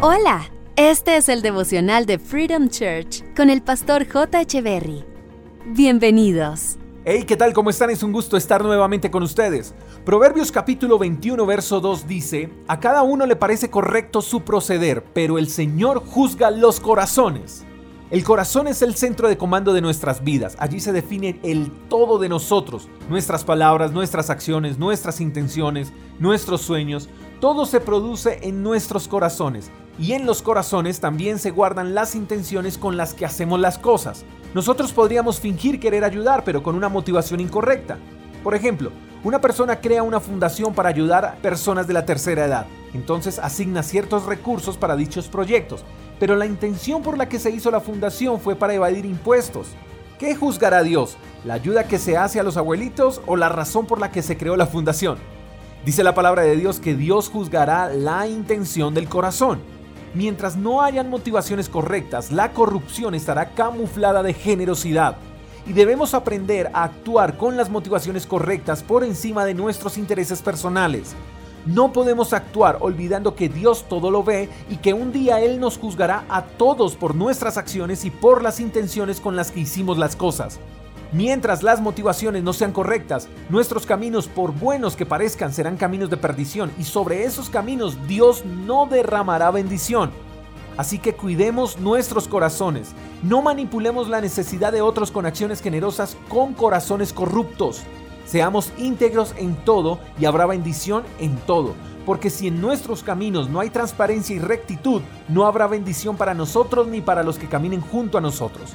Hola, este es el devocional de Freedom Church con el pastor J. Echeverry. Bienvenidos. Hey, ¿qué tal? ¿Cómo están? Es un gusto estar nuevamente con ustedes. Proverbios capítulo 21, verso 2 dice, A cada uno le parece correcto su proceder, pero el Señor juzga los corazones. El corazón es el centro de comando de nuestras vidas. Allí se define el todo de nosotros, nuestras palabras, nuestras acciones, nuestras intenciones, nuestros sueños. Todo se produce en nuestros corazones y en los corazones también se guardan las intenciones con las que hacemos las cosas. Nosotros podríamos fingir querer ayudar, pero con una motivación incorrecta. Por ejemplo, una persona crea una fundación para ayudar a personas de la tercera edad. Entonces asigna ciertos recursos para dichos proyectos, pero la intención por la que se hizo la fundación fue para evadir impuestos. ¿Qué juzgará Dios? ¿La ayuda que se hace a los abuelitos o la razón por la que se creó la fundación? Dice la palabra de Dios que Dios juzgará la intención del corazón. Mientras no hayan motivaciones correctas, la corrupción estará camuflada de generosidad. Y debemos aprender a actuar con las motivaciones correctas por encima de nuestros intereses personales. No podemos actuar olvidando que Dios todo lo ve y que un día Él nos juzgará a todos por nuestras acciones y por las intenciones con las que hicimos las cosas. Mientras las motivaciones no sean correctas, nuestros caminos, por buenos que parezcan, serán caminos de perdición y sobre esos caminos Dios no derramará bendición. Así que cuidemos nuestros corazones, no manipulemos la necesidad de otros con acciones generosas con corazones corruptos. Seamos íntegros en todo y habrá bendición en todo. Porque si en nuestros caminos no hay transparencia y rectitud, no habrá bendición para nosotros ni para los que caminen junto a nosotros.